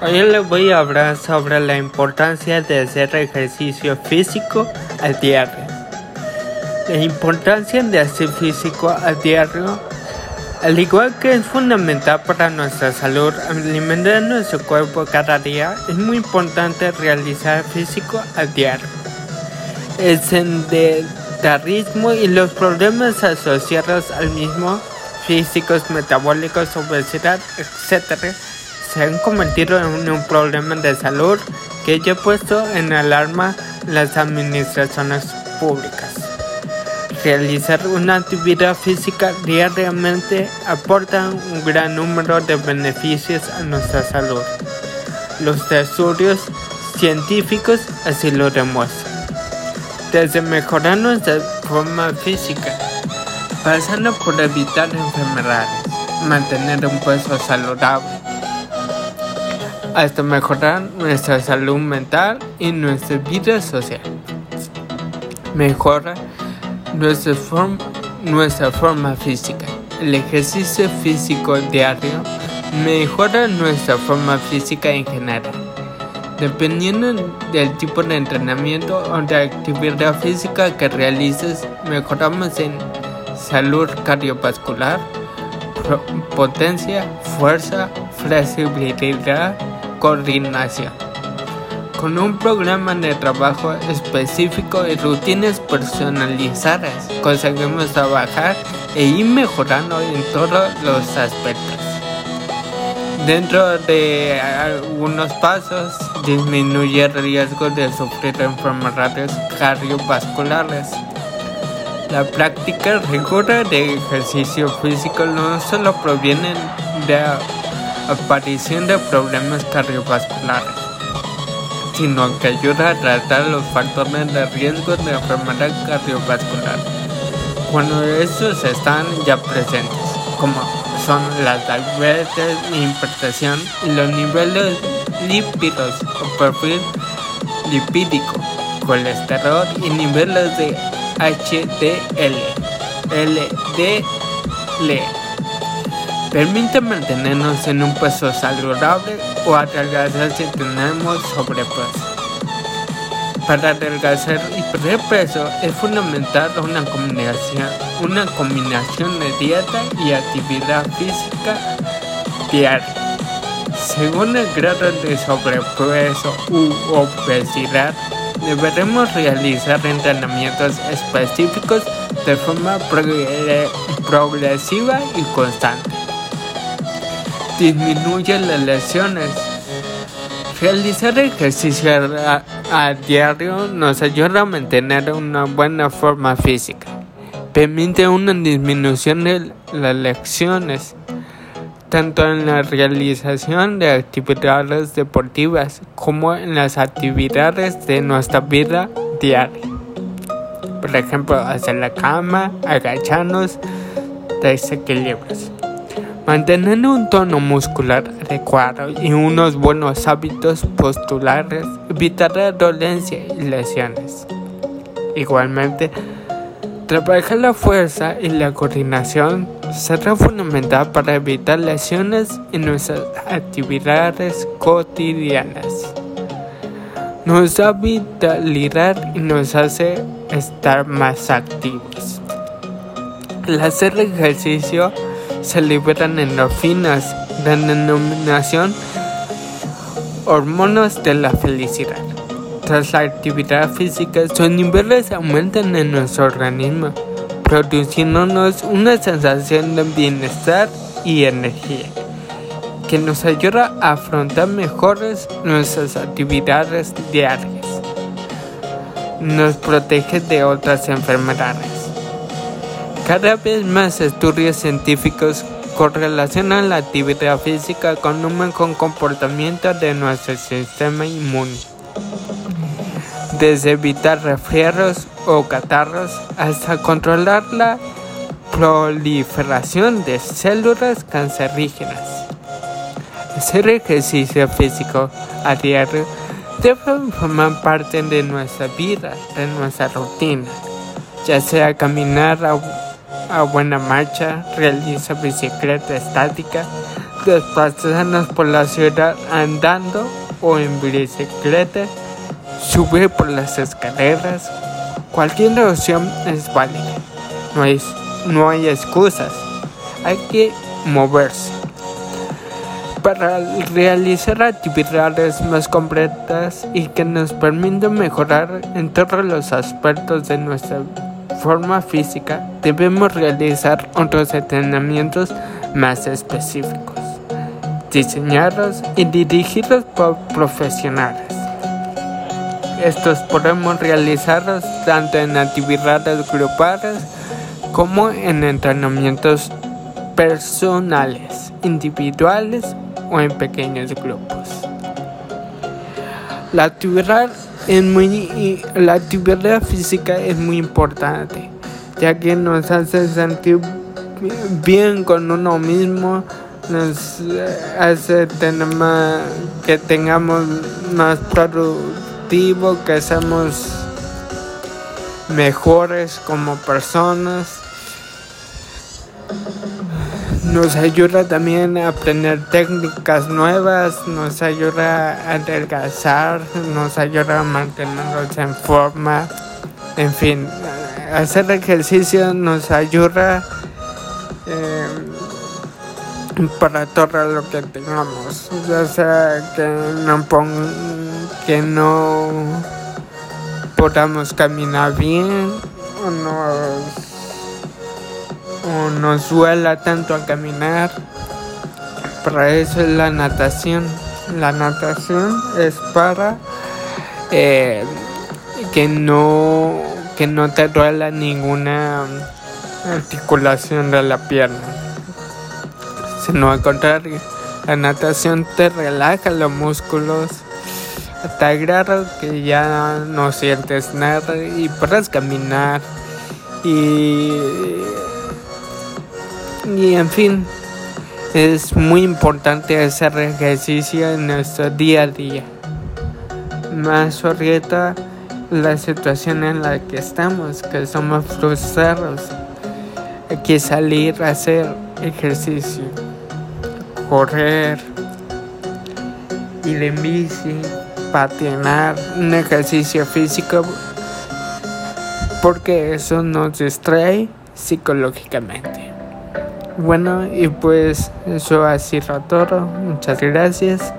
Hoy les voy a hablar sobre la importancia de hacer ejercicio físico a diario. La importancia de hacer físico a diario, al igual que es fundamental para nuestra salud, alimentar nuestro cuerpo cada día, es muy importante realizar físico a diario. El sedentarismo y los problemas asociados al mismo, físicos, metabólicos, obesidad, etc., se han convertido en un problema de salud que ya ha puesto en alarma las administraciones públicas. Realizar una actividad física diariamente aporta un gran número de beneficios a nuestra salud. Los estudios científicos así lo demuestran. Desde mejorar nuestra forma física, pasando por evitar enfermedades, mantener un peso saludable, hasta mejorar nuestra salud mental y nuestra vida social. Mejora nuestra, forma física. El ejercicio físico diario mejora nuestra forma física en general. Dependiendo del tipo de entrenamiento o de actividad física que realices, mejoramos en salud cardiovascular, potencia, fuerza, flexibilidad, coordinación. Con un programa de trabajo específico y rutinas personalizadas, conseguimos trabajar e ir mejorando en todos los aspectos. Dentro de algunos pasos, disminuye el riesgo de sufrir enfermedades cardiovasculares. La práctica regular de ejercicio físico no solo proviene de aparición de problemas cardiovasculares, sino que ayuda a tratar los factores de riesgo de enfermedad cardiovascular. Cuando estos están ya presentes, como son la diabetes, hipertensión y los niveles lípidos o perfil lipídico, colesterol y niveles de HDL, LDL Permite mantenernos en un peso saludable o adelgazar si tenemos sobrepeso. Para adelgazar y perder peso es fundamental una combinación, una combinación de dieta y actividad física diaria. Según el grado de sobrepeso u obesidad, deberemos realizar entrenamientos específicos de forma progresiva y constante disminuye las lesiones. Realizar ejercicio a, diario nos ayuda a mantener una buena forma física. Permite una disminución de las lesiones, tanto en la realización de actividades deportivas como en las actividades de nuestra vida diaria. Por ejemplo, hacer la cama, agacharnos, desequilibrios. Mantener un tono muscular adecuado y unos buenos hábitos postulares evitará dolencia y lesiones. Igualmente, trabajar la fuerza y la coordinación será fundamental para evitar lesiones en nuestras actividades cotidianas. Nos da vitalidad y nos hace estar más activos. El hacer ejercicio se liberan endorfinas, de denominación hormonas de la felicidad. Tras la actividad física, sus niveles aumentan en nuestro organismo, produciéndonos una sensación de bienestar y energía, que nos ayuda a afrontar mejores nuestras actividades diarias. Nos protege de otras enfermedades cada vez más estudios científicos correlacionan la actividad física con un mejor comportamiento de nuestro sistema inmune. Desde evitar resfriados o catarros hasta controlar la proliferación de células cancerígenas. Hacer ejercicio físico a diario debe formar parte de nuestra vida, de nuestra rutina, ya sea caminar a a buena marcha, realiza bicicleta estática, desplazarnos por la ciudad andando o en bicicleta, subir por las escaleras. Cualquier opción es válida. No hay, no hay excusas. Hay que moverse. Para realizar actividades más completas y que nos permitan mejorar en todos los aspectos de nuestra forma física, debemos realizar otros entrenamientos más específicos, diseñados y dirigidos por profesionales. Estos podemos realizarlos tanto en actividades grupales como en entrenamientos personales, individuales o en pequeños grupos. La actividad, es muy, la actividad física es muy importante, ya que nos hace sentir bien con uno mismo, nos hace tener más, que tengamos más productivo, que seamos mejores como personas. Nos ayuda también a aprender técnicas nuevas, nos ayuda a adelgazar, nos ayuda a mantenernos en forma. En fin, hacer ejercicio nos ayuda eh, para todo lo que tengamos, ya sea que no, que no podamos caminar bien o no o nos duela tanto al caminar. Para eso es la natación. La natación es para eh, que no que no te duela ninguna articulación de la pierna. Sino al contrario, la natación te relaja los músculos hasta grado que ya no sientes nada y puedes caminar y y en fin, es muy importante hacer ejercicio en nuestro día a día. Más ahorita la situación en la que estamos, que somos frustrados. Hay que salir a hacer ejercicio, correr, ir en bici, patinar, un ejercicio físico, porque eso nos distrae psicológicamente. Bueno, y pues eso ha sido todo. Muchas gracias.